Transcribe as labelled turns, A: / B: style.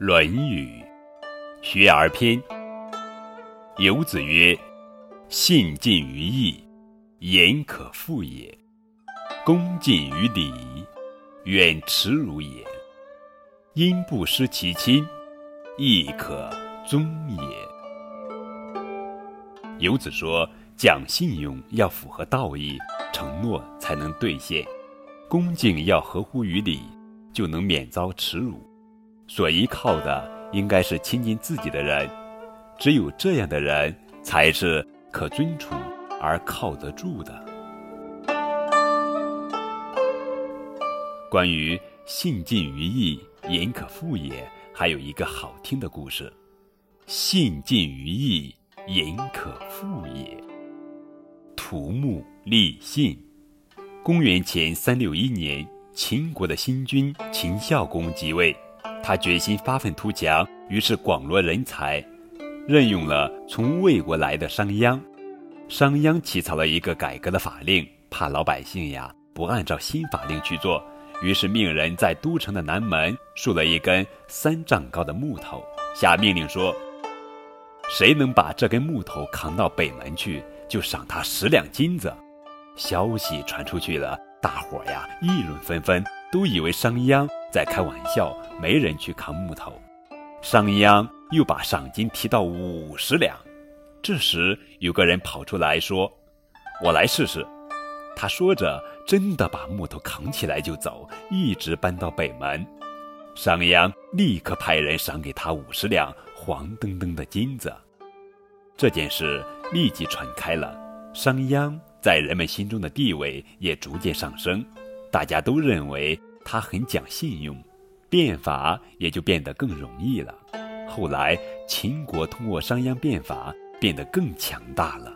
A: 《论语·学而篇》游子曰：“信近于义，言可复也；恭敬于礼，远耻辱也。因不失其亲，亦可宗也。”游子说：“讲信用要符合道义，承诺才能兑现；恭敬要合乎于礼，就能免遭耻辱。”所依靠的应该是亲近自己的人，只有这样的人才是可尊崇而靠得住的。关于“信近于义，言可复也”，还有一个好听的故事：“信近于义，言可复也。”土木立信。公元前三六一年，秦国的新君秦孝公即位。他决心发愤图强，于是广罗人才，任用了从魏国来的商鞅。商鞅起草了一个改革的法令，怕老百姓呀不按照新法令去做，于是命人在都城的南门竖了一根三丈高的木头，下命令说：“谁能把这根木头扛到北门去，就赏他十两金子。”消息传出去了，大伙呀议论纷纷，都以为商鞅。在开玩笑，没人去扛木头。商鞅又把赏金提到五十两。这时有个人跑出来说：“我来试试。”他说着，真的把木头扛起来就走，一直搬到北门。商鞅立刻派人赏给他五十两黄澄澄的金子。这件事立即传开了，商鞅在人们心中的地位也逐渐上升，大家都认为。他很讲信用变法也就变得更容易了。后来秦国通过商鞅变法变得更强大了。